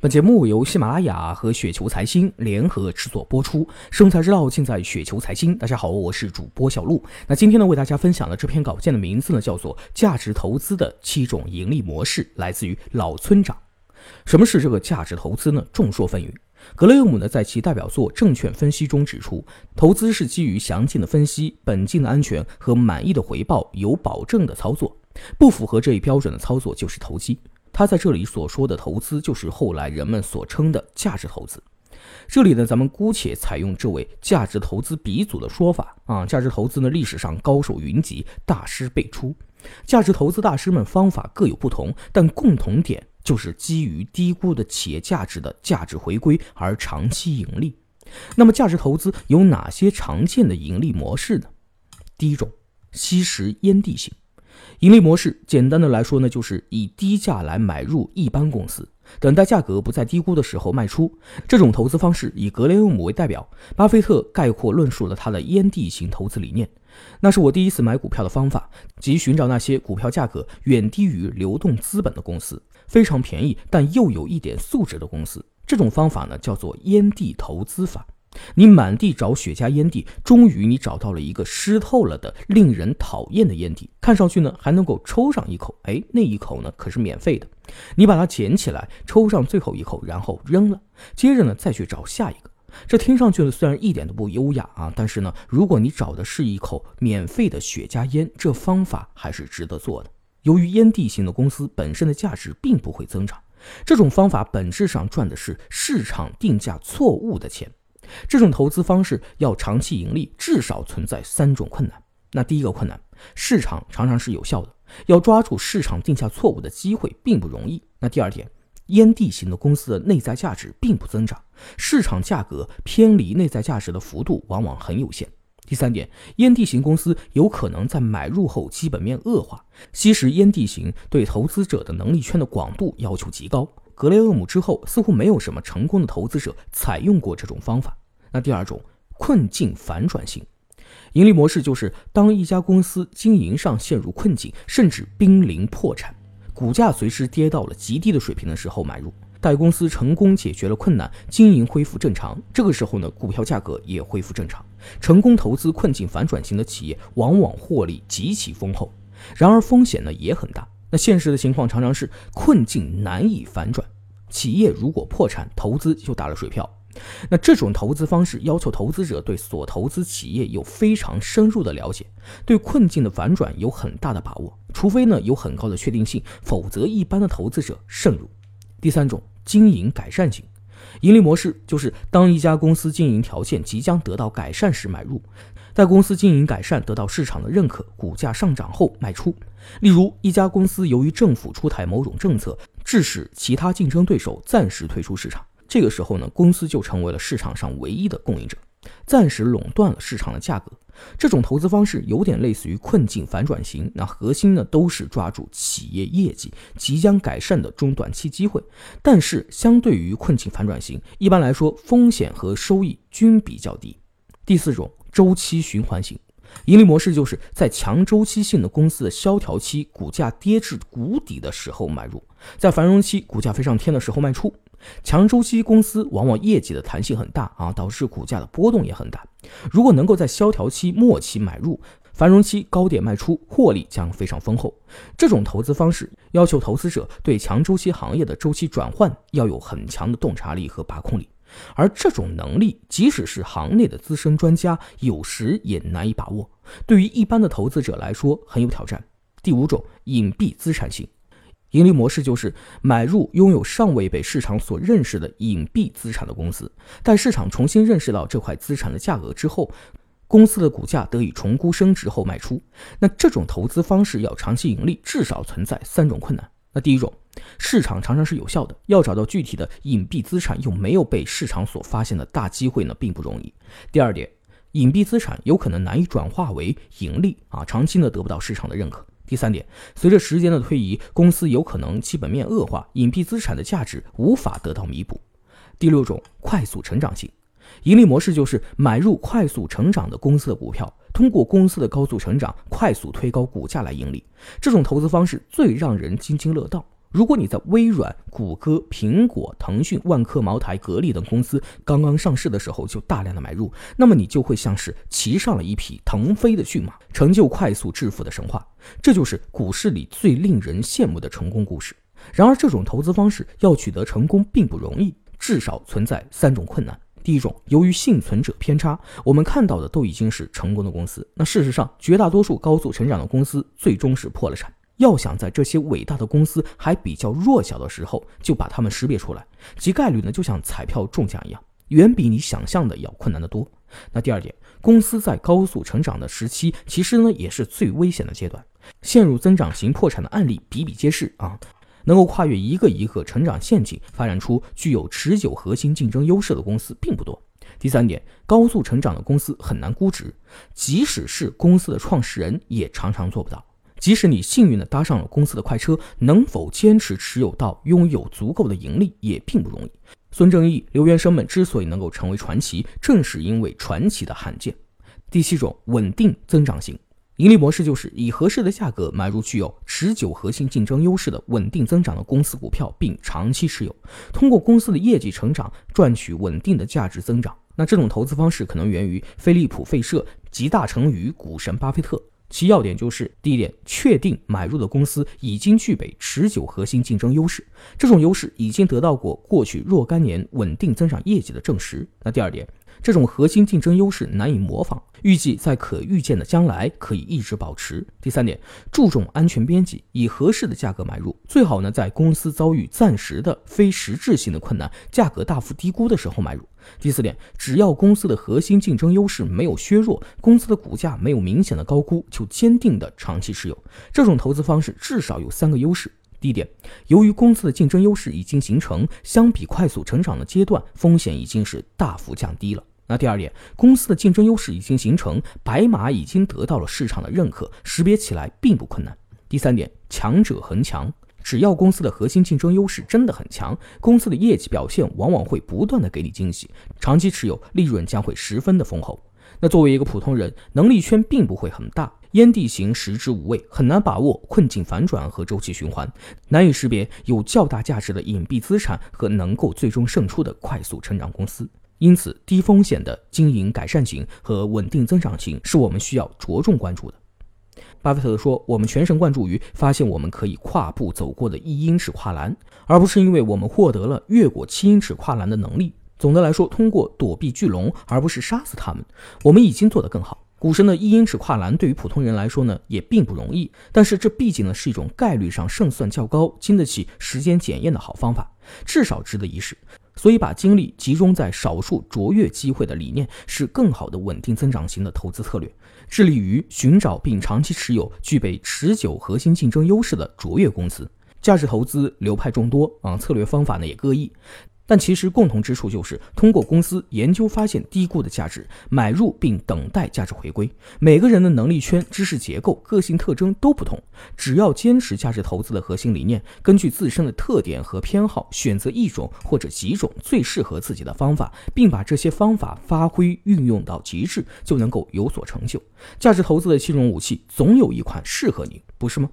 本节目由喜马拉雅和雪球财经联合制作播出，生财之道尽在雪球财经。大家好，我是主播小璐。那今天呢，为大家分享的这篇稿件的名字呢，叫做《价值投资的七种盈利模式》，来自于老村长。什么是这个价值投资呢？众说纷纭。格雷厄姆呢，在其代表作《证券分析》中指出，投资是基于详尽的分析、本金的安全和满意的回报有保证的操作，不符合这一标准的操作就是投机。他在这里所说的投资，就是后来人们所称的价值投资。这里呢，咱们姑且采用这位价值投资鼻祖的说法啊，价值投资呢，历史上高手云集，大师辈出。价值投资大师们方法各有不同，但共同点就是基于低估的企业价值的价值回归而长期盈利。那么，价值投资有哪些常见的盈利模式呢？第一种，吸食烟蒂型。盈利模式简单的来说呢，就是以低价来买入一般公司，等待价格不再低估的时候卖出。这种投资方式以格雷厄姆为代表，巴菲特概括论述了他的烟蒂型投资理念。那是我第一次买股票的方法，即寻找那些股票价格远低于流动资本的公司，非常便宜但又有一点素质的公司。这种方法呢，叫做烟蒂投资法。你满地找雪茄烟蒂，终于你找到了一个湿透了的、令人讨厌的烟蒂，看上去呢还能够抽上一口，哎，那一口呢可是免费的。你把它捡起来，抽上最后一口，然后扔了。接着呢再去找下一个。这听上去呢虽然一点都不优雅啊，但是呢如果你找的是一口免费的雪茄烟，这方法还是值得做的。由于烟蒂型的公司本身的价值并不会增长，这种方法本质上赚的是市场定价错误的钱。这种投资方式要长期盈利，至少存在三种困难。那第一个困难，市场常常是有效的，要抓住市场定价错误的机会并不容易。那第二点，烟蒂型的公司的内在价值并不增长，市场价格偏离内在价值的幅度往往很有限。第三点，烟蒂型公司有可能在买入后基本面恶化。吸食烟蒂型对投资者的能力圈的广度要求极高。格雷厄姆之后，似乎没有什么成功的投资者采用过这种方法。那第二种困境反转型盈利模式，就是当一家公司经营上陷入困境，甚至濒临破产，股价随时跌到了极低的水平的时候买入，待公司成功解决了困难，经营恢复正常，这个时候呢，股票价格也恢复正常。成功投资困境反转型的企业，往往获利极其丰厚，然而风险呢也很大。那现实的情况常常是困境难以反转，企业如果破产，投资就打了水漂。那这种投资方式要求投资者对所投资企业有非常深入的了解，对困境的反转有很大的把握。除非呢有很高的确定性，否则一般的投资者慎入。第三种经营改善型盈利模式，就是当一家公司经营条件即将得到改善时买入。在公司经营改善得到市场的认可，股价上涨后卖出。例如，一家公司由于政府出台某种政策，致使其他竞争对手暂时退出市场，这个时候呢，公司就成为了市场上唯一的供应者，暂时垄断了市场的价格。这种投资方式有点类似于困境反转型，那核心呢都是抓住企业业绩即将改善的中短期机会。但是，相对于困境反转型，一般来说风险和收益均比较低。第四种。周期循环型盈利模式，就是在强周期性的公司的萧条期，股价跌至谷底的时候买入；在繁荣期，股价飞上天的时候卖出。强周期公司往往业绩的弹性很大啊，导致股价的波动也很大。如果能够在萧条期末期买入，繁荣期高点卖出，获利将非常丰厚。这种投资方式要求投资者对强周期行业的周期转换要有很强的洞察力和把控力。而这种能力，即使是行内的资深专家，有时也难以把握。对于一般的投资者来说，很有挑战。第五种隐蔽资产型盈利模式，就是买入拥有尚未被市场所认识的隐蔽资产的公司，待市场重新认识到这块资产的价格之后，公司的股价得以重估升值后卖出。那这种投资方式要长期盈利，至少存在三种困难。那第一种。市场常常是有效的，要找到具体的隐蔽资产又没有被市场所发现的大机会呢，并不容易。第二点，隐蔽资产有可能难以转化为盈利啊，长期呢得不到市场的认可。第三点，随着时间的推移，公司有可能基本面恶化，隐蔽资产的价值无法得到弥补。第六种，快速成长型盈利模式就是买入快速成长的公司的股票，通过公司的高速成长，快速推高股价来盈利。这种投资方式最让人津津乐道。如果你在微软、谷歌、苹果、腾讯、万科、茅台、格力等公司刚刚上市的时候就大量的买入，那么你就会像是骑上了一匹腾飞的骏马，成就快速致富的神话。这就是股市里最令人羡慕的成功故事。然而，这种投资方式要取得成功并不容易，至少存在三种困难。第一种，由于幸存者偏差，我们看到的都已经是成功的公司，那事实上，绝大多数高速成长的公司最终是破了产。要想在这些伟大的公司还比较弱小的时候就把它们识别出来，其概率呢就像彩票中奖一样，远比你想象的要困难得多。那第二点，公司在高速成长的时期，其实呢也是最危险的阶段，陷入增长型破产的案例比比皆是啊。能够跨越一个一个成长陷阱，发展出具有持久核心竞争优势的公司并不多。第三点，高速成长的公司很难估值，即使是公司的创始人也常常做不到。即使你幸运地搭上了公司的快车，能否坚持持有到拥有足够的盈利也并不容易。孙正义、刘元生们之所以能够成为传奇，正是因为传奇的罕见。第七种，稳定增长型盈利模式就是以合适的价格买入具有持久核心竞争优势的稳定增长的公司股票，并长期持有，通过公司的业绩成长赚取稳定的价值增长。那这种投资方式可能源于飞利浦、费舍、集大成与股神巴菲特。其要点就是：第一点，确定买入的公司已经具备持久核心竞争优势，这种优势已经得到过过去若干年稳定增长业绩的证实。那第二点，这种核心竞争优势难以模仿，预计在可预见的将来可以一直保持。第三点，注重安全边际，以合适的价格买入，最好呢在公司遭遇暂时的非实质性的困难，价格大幅低估的时候买入。第四点，只要公司的核心竞争优势没有削弱，公司的股价没有明显的高估，就坚定的长期持有。这种投资方式至少有三个优势：第一点，由于公司的竞争优势已经形成，相比快速成长的阶段，风险已经是大幅降低了。那第二点，公司的竞争优势已经形成，白马已经得到了市场的认可，识别起来并不困难。第三点，强者恒强。只要公司的核心竞争优势真的很强，公司的业绩表现往往会不断的给你惊喜，长期持有利润将会十分的丰厚。那作为一个普通人，能力圈并不会很大，烟蒂型食之无味，很难把握困境反转和周期循环，难以识别有较大价值的隐蔽资产和能够最终胜出的快速成长公司。因此，低风险的经营改善型和稳定增长型是我们需要着重关注的。巴菲特说：“我们全神贯注于发现我们可以跨步走过的一英尺跨栏，而不是因为我们获得了越过七英尺跨栏的能力。总的来说，通过躲避巨龙，而不是杀死他们，我们已经做得更好。股神的一英尺跨栏对于普通人来说呢，也并不容易。但是这毕竟呢是一种概率上胜算较高、经得起时间检验的好方法，至少值得一试。所以，把精力集中在少数卓越机会的理念，是更好的稳定增长型的投资策略。致力于寻找并长期持有具备持久核心竞争优势的卓越公司，价值投资流派众多啊，策略方法呢也各异。但其实共同之处就是通过公司研究发现低估的价值，买入并等待价值回归。每个人的能力圈、知识结构、个性特征都不同，只要坚持价值投资的核心理念，根据自身的特点和偏好，选择一种或者几种最适合自己的方法，并把这些方法发挥运用到极致，就能够有所成就。价值投资的七种武器，总有一款适合你，不是吗？